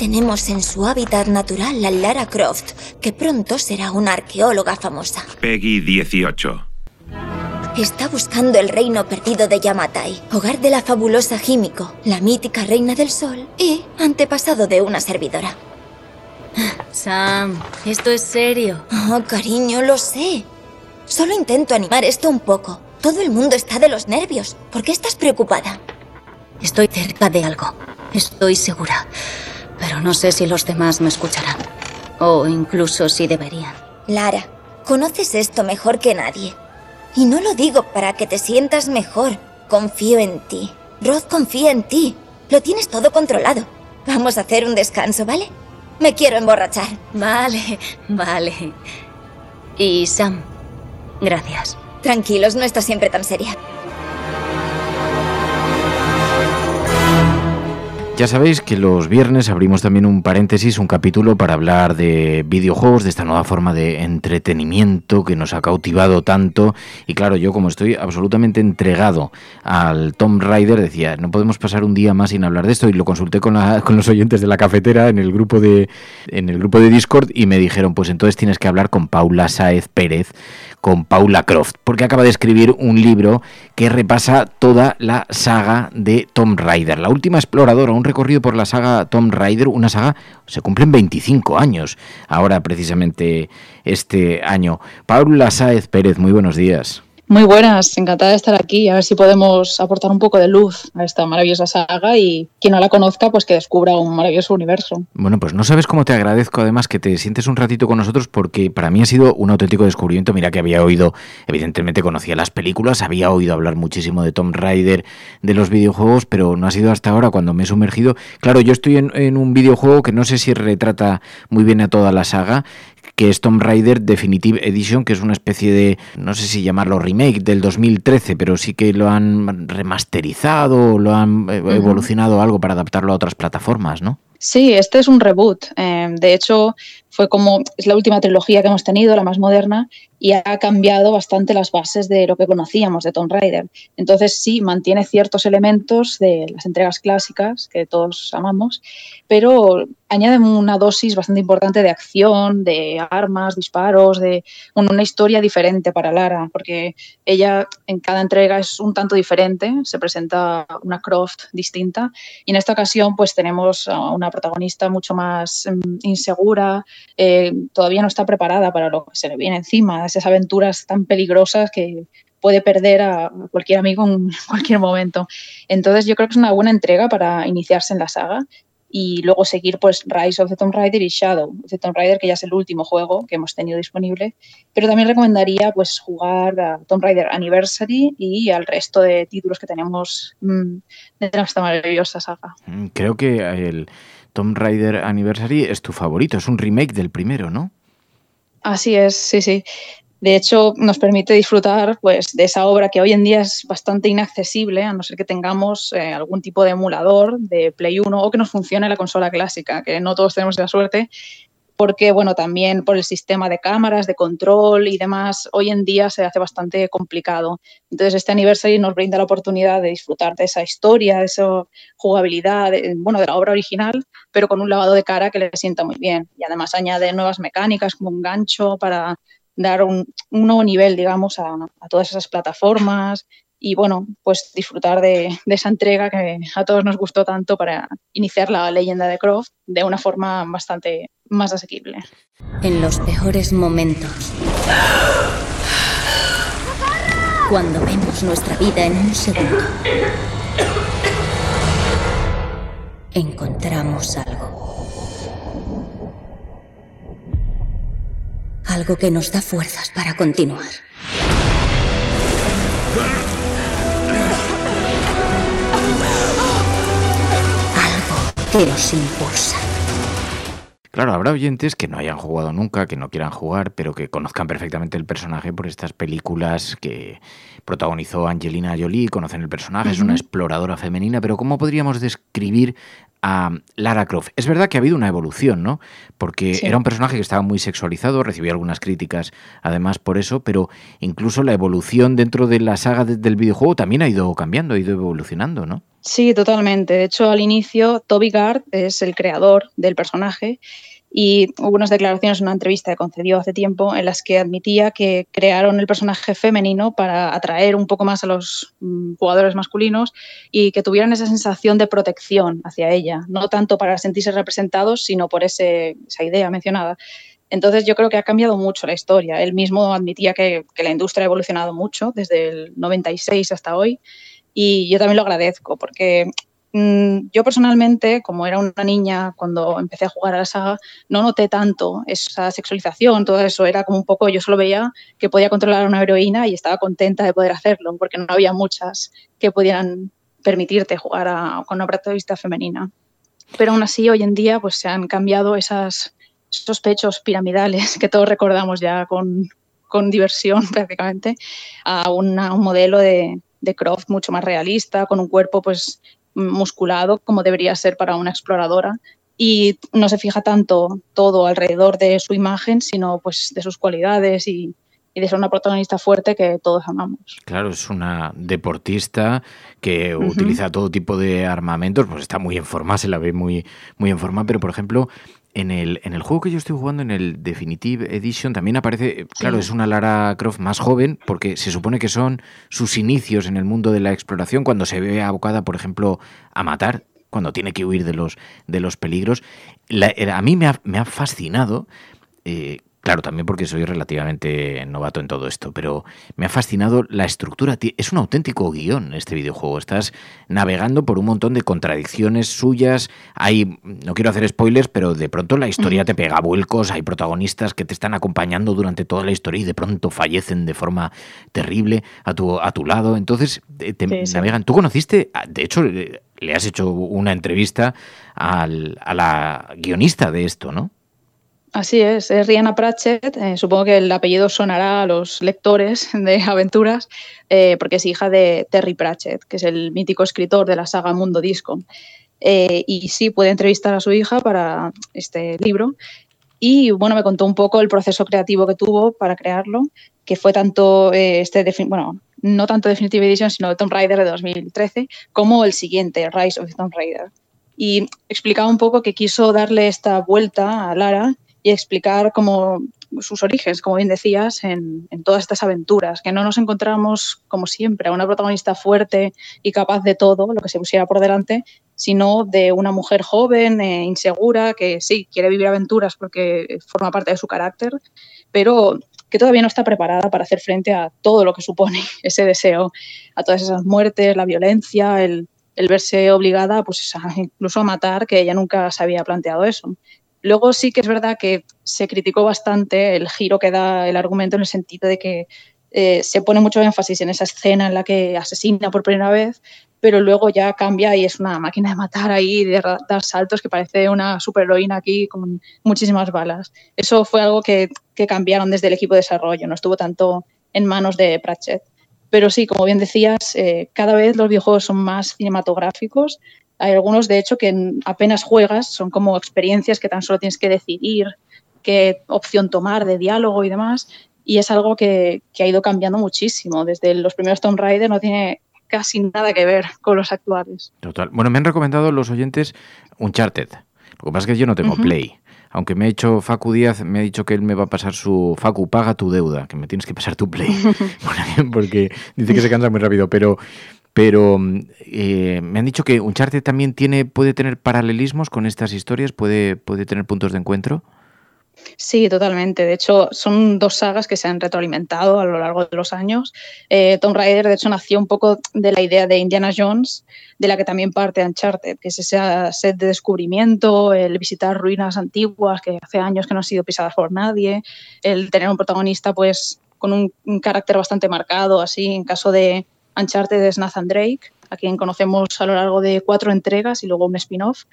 Tenemos en su hábitat natural a Lara Croft, que pronto será una arqueóloga famosa. Peggy 18. Está buscando el reino perdido de Yamatai, hogar de la fabulosa Himiko, la mítica reina del sol y antepasado de una servidora. Sam, esto es serio. Oh, cariño, lo sé. Solo intento animar esto un poco. Todo el mundo está de los nervios. ¿Por qué estás preocupada? Estoy cerca de algo. Estoy segura. Pero no sé si los demás me escucharán. O incluso si deberían. Lara, conoces esto mejor que nadie. Y no lo digo para que te sientas mejor. Confío en ti. Rod confía en ti. Lo tienes todo controlado. Vamos a hacer un descanso, ¿vale? Me quiero emborrachar. Vale, vale. Y Sam, gracias. Tranquilos, no está siempre tan seria. Ya sabéis que los viernes abrimos también un paréntesis, un capítulo para hablar de videojuegos, de esta nueva forma de entretenimiento que nos ha cautivado tanto. Y claro, yo como estoy absolutamente entregado al Tomb Raider, decía, no podemos pasar un día más sin hablar de esto. Y lo consulté con, la- con los oyentes de la cafetera en el grupo de en el grupo de Discord y me dijeron, pues entonces tienes que hablar con Paula Sáez Pérez, con Paula Croft, porque acaba de escribir un libro que repasa toda la saga de Tomb Raider, la última exploradora, un recorrido por la saga Tomb Raider, una saga, se cumplen 25 años, ahora precisamente este año. Paula Sáez Pérez, muy buenos días. Muy buenas, encantada de estar aquí, a ver si podemos aportar un poco de luz a esta maravillosa saga y quien no la conozca, pues que descubra un maravilloso universo. Bueno, pues no sabes cómo te agradezco además que te sientes un ratito con nosotros porque para mí ha sido un auténtico descubrimiento. Mira que había oído, evidentemente conocía las películas, había oído hablar muchísimo de Tomb Raider, de los videojuegos, pero no ha sido hasta ahora cuando me he sumergido. Claro, yo estoy en, en un videojuego que no sé si retrata muy bien a toda la saga, que es Tomb Raider Definitive Edition, que es una especie de, no sé si llamarlo remake del 2013, pero sí que lo han remasterizado, lo han eh, evolucionado algo para adaptarlo a otras plataformas, ¿no? Sí, este es un reboot. eh, de hecho, fue como, es la última trilogía que hemos tenido, la más moderna, y ha cambiado bastante las bases de lo que conocíamos de Tomb Raider. Entonces sí, mantiene ciertos elementos de las entregas clásicas que todos amamos, pero añade una dosis bastante importante de acción, de armas, disparos, de una historia diferente para Lara, porque ella en cada entrega es un tanto diferente, se presenta una Croft distinta, y en esta ocasión pues tenemos a una protagonista mucho más mm, insegura, eh, todavía no está preparada para lo que se le viene encima, esas aventuras tan peligrosas que puede perder a cualquier amigo en cualquier momento. Entonces yo creo que es una buena entrega para iniciarse en la saga y luego seguir pues Rise of the Tomb Raider y Shadow of the Tomb Raider, que ya es el último juego que hemos tenido disponible. Pero también recomendaría pues jugar a Tomb Raider Anniversary y al resto de títulos que tenemos mm, de esta maravillosa saga. Mm, Creo que el Tomb Raider Anniversary es tu favorito, es un remake del primero, ¿no? Así es, sí, sí. De hecho, nos permite disfrutar pues, de esa obra que hoy en día es bastante inaccesible, a no ser que tengamos eh, algún tipo de emulador de Play 1 o que nos funcione la consola clásica, que no todos tenemos la suerte, porque bueno, también por el sistema de cámaras, de control y demás, hoy en día se hace bastante complicado. Entonces, este aniversario nos brinda la oportunidad de disfrutar de esa historia, de esa jugabilidad, de, bueno, de la obra original, pero con un lavado de cara que le sienta muy bien. Y además añade nuevas mecánicas como un gancho para dar un, un nuevo nivel, digamos, a, a todas esas plataformas y bueno, pues disfrutar de, esa entrega que a todos nos gustó tanto para iniciar la leyenda de Croft de una forma bastante más asequible. En los peores momentos, cuando vemos nuestra vida en un segundo, encontramos algo. Algo que nos da fuerzas para continuar. que nos impulsa. Claro, habrá oyentes que no hayan jugado nunca, que no quieran jugar, pero que conozcan perfectamente el personaje por estas películas que protagonizó Angelina Jolie, conocen el personaje, es una exploradora femenina, pero ¿cómo podríamos describir a Lara Croft. Es verdad que ha habido una evolución, ¿no? Porque era un personaje que estaba muy sexualizado, recibió algunas críticas además por eso, pero incluso la evolución dentro de la saga del videojuego también ha ido cambiando, ha ido evolucionando, ¿no? Sí, totalmente. De hecho, al inicio, Toby Gard es el creador del personaje y hubo unas declaraciones en una entrevista que concedió hace tiempo en las que admitía que crearon el personaje femenino para atraer un poco más a los mm, jugadores masculinos y que tuvieran esa sensación de protección hacia ella, no tanto para sentirse representados, sino por esa idea mencionada. Entonces yo creo que ha cambiado mucho la historia. Él mismo admitía que, que la industria ha evolucionado mucho desde el 96 hasta hoy y yo también lo agradezco porque Mm, yo personalmente, como era una niña cuando empecé a jugar a la saga, no noté tanto esa sexualización, todo eso. Era como un poco, yo solo veía que podía controlar a una heroína y estaba contenta de poder hacerlo, porque no había muchas que pudieran permitirte jugar con una protagonista femenina. Pero aún así, hoy en día, pues se han cambiado esas, esos pechos piramidales que todos recordamos ya con, con diversión prácticamente, a un modelo de, de Croft mucho más realista, con un cuerpo pues musculado como debería ser para una exploradora y no se fija tanto todo alrededor de su imagen, sino pues de sus cualidades y, de ser una protagonista fuerte que todos amamos. Claro, es una deportista que utiliza todo tipo de armamentos, pues está muy en forma, se la ve muy, muy en forma, pero por ejemplo, en el, en el juego que yo estoy jugando, en el Definitive Edition, también aparece, claro, es una Lara Croft más joven, porque se supone que son sus inicios en el mundo de la exploración, cuando se ve abocada, por ejemplo, a matar, cuando tiene que huir de los, de los peligros. a mí me ha, me ha fascinado eh, Claro, también porque soy relativamente novato en todo esto, pero me ha fascinado la estructura. Es un auténtico guion este videojuego. Estás navegando por un montón de contradicciones suyas. Hay, no quiero hacer spoilers, pero de pronto la historia te pega vuelcos. Hay protagonistas que te están acompañando durante toda la historia y de pronto fallecen de forma terrible a tu, a tu lado. Entonces te, navegan. Tú conociste, de hecho, le has hecho una entrevista al, a la guionista de esto, ¿no? Así es, es Rihanna Pratchett. Eh, supongo que el apellido sonará a los lectores de aventuras, eh, porque es hija de Terry Pratchett, que es el mítico escritor de la saga Mundo Disco. Eh, y sí, puede entrevistar a su hija para este libro. Y bueno, me contó un poco el proceso creativo que tuvo para crearlo, que fue tanto este, bueno, no tanto Definitive Edition, sino Tomb Raider de 2013, como el siguiente, Rise of Tomb Raider. Y explicaba un poco que quiso darle esta vuelta a Lara y explicar como sus orígenes, como bien decías, en, todas estas aventuras, que no nos encontramos, como siempre, a una protagonista fuerte y capaz de todo lo que se pusiera por delante, sino de una mujer joven, e insegura, que sí, quiere vivir aventuras porque forma parte de su carácter, pero que todavía no está preparada para hacer frente a todo lo que supone ese deseo, a todas esas muertes, la violencia, el, verse obligada pues, incluso a matar, que ella nunca se había planteado eso. Luego sí que es verdad que se criticó bastante el giro que da el argumento en el sentido de que eh, se pone mucho énfasis en esa escena en la que asesina por primera vez, pero luego ya cambia y es una máquina de matar ahí, de dar saltos que parece una superheroína aquí con muchísimas balas. Eso fue algo que, cambiaron desde el equipo de desarrollo, no estuvo tanto en manos de Pratchett. Pero sí, como bien decías, eh, cada vez los videojuegos son más cinematográficos, hay algunos, de hecho, que apenas juegas, son como experiencias que tan solo tienes que decidir qué opción tomar de diálogo y demás. Y es algo que, ha ido cambiando muchísimo. Desde los primeros Tomb Raider no tiene casi nada que ver con los actuales. Total. Bueno, me han recomendado los oyentes Uncharted. Lo que pasa es que yo no tengo Play. aunque me ha hecho Facu Díaz, me ha dicho que él me va a pasar su Facu, paga tu deuda, que me tienes que pasar tu play, porque dice que se cansa muy rápido, pero pero eh, me han dicho que Uncharted también tiene puede tener paralelismos con estas historias, puede puede tener puntos de encuentro. Sí, totalmente. De hecho, son dos sagas que se han retroalimentado a lo largo de los años. Eh, Tomb Raider, de hecho, nació un poco de la idea de Indiana Jones, de la que también parte Uncharted, que es ese set de descubrimiento, el visitar ruinas antiguas que hace años que no han sido pisadas por nadie, el tener un protagonista pues con un carácter bastante marcado, así en caso de Uncharted es Nathan Drake, a quien conocemos a lo largo de cuatro entregas y luego un spin-off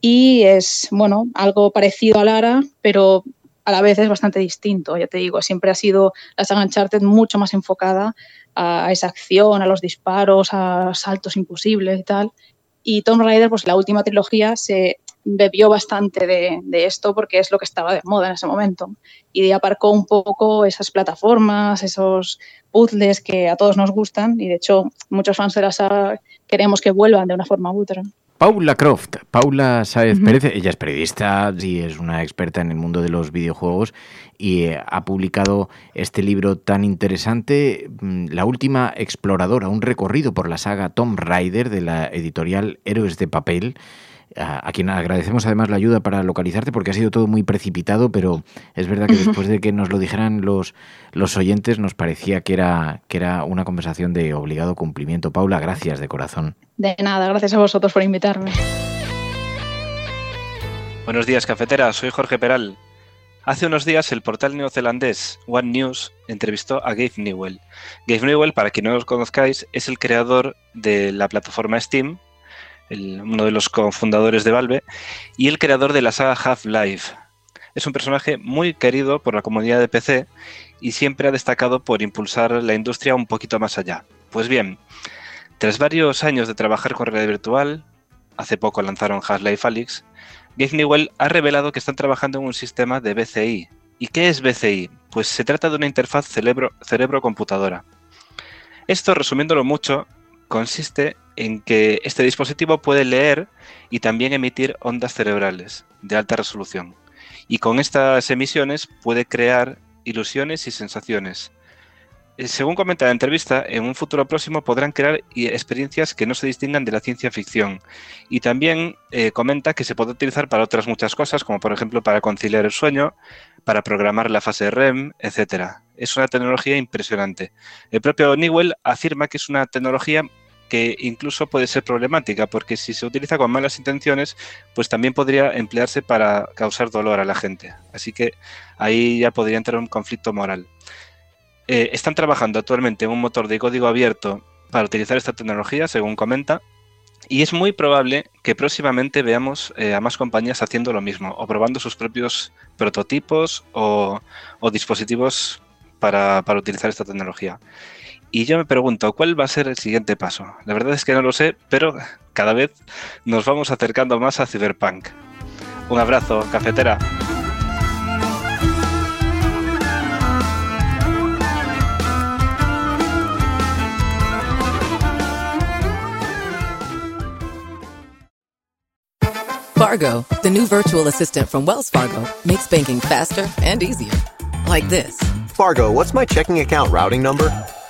y es, bueno, algo parecido a Lara, pero a la vez es bastante distinto, ya te digo, siempre ha sido la saga Uncharted mucho más enfocada a esa acción, a los disparos, a saltos imposibles y tal. Y Tomb Raider, pues la última trilogía se bebió bastante de, de, esto porque es lo que estaba de moda en ese momento. Y aparcó un poco esas plataformas, esos puzzles que a todos nos gustan y de hecho muchos fans de la saga queremos que vuelvan de una forma u otra. Paula Croft, Paula Saez Pérez, ella es periodista y es una experta en el mundo de los videojuegos y eh, ha publicado este libro tan interesante, mm, La última exploradora, un recorrido por la saga Tom Raider de la editorial Héroes de Papel a, quien agradecemos además la ayuda para localizarte porque ha sido todo muy precipitado, pero es verdad que después de que nos lo dijeran los, los oyentes nos parecía que era, que era una conversación de obligado cumplimiento. Paula, gracias de corazón. De nada, gracias a vosotros por invitarme. Buenos días, cafetera. Soy Jorge Peral. Hace unos días el portal neozelandés One News entrevistó a Gabe Newell. Gabe Newell, para quien no los conozcáis, es el creador de la plataforma Steam uno de los cofundadores de Valve, y el creador de la saga Half-Life. Es un personaje muy querido por la comunidad de PC y siempre ha destacado por impulsar la industria un poquito más allá. Pues bien, tras varios años de trabajar con realidad virtual, hace poco lanzaron Half-Life Alyx, Gabe Newell ha revelado que están trabajando en un sistema de BCI. ¿Y qué es BCI? Pues se trata de una interfaz cerebro-computadora. Esto, resumiéndolo mucho, consiste en que este dispositivo puede leer y también emitir ondas cerebrales de alta resolución. Y con estas emisiones puede crear ilusiones y sensaciones. Eh, según comenta la entrevista, en un futuro próximo podrán crear experiencias que no se distingan de la ciencia ficción. Y también eh, comenta que se puede utilizar para otras muchas cosas, como por ejemplo para conciliar el sueño, para programar la fase REM, etc. Es una tecnología impresionante. El propio Newell afirma que es una tecnología que incluso puede ser problemática, porque si se utiliza con malas intenciones, pues también podría emplearse para causar dolor a la gente. Así que ahí ya podría entrar un conflicto moral. Eh, están trabajando actualmente en un motor de código abierto para utilizar esta tecnología, según comenta, y es muy probable que próximamente veamos eh, a más compañías haciendo lo mismo, o probando sus propios prototipos o, dispositivos para, para utilizar esta tecnología. Y yo me pregunto, ¿cuál va a ser el siguiente paso? La verdad es que no lo sé, pero cada vez nos vamos acercando más a Cyberpunk. Un abrazo, cafetera. Fargo, the new virtual assistant from Wells Fargo, makes banking faster and easier. Like this. Fargo, what's my checking account routing number?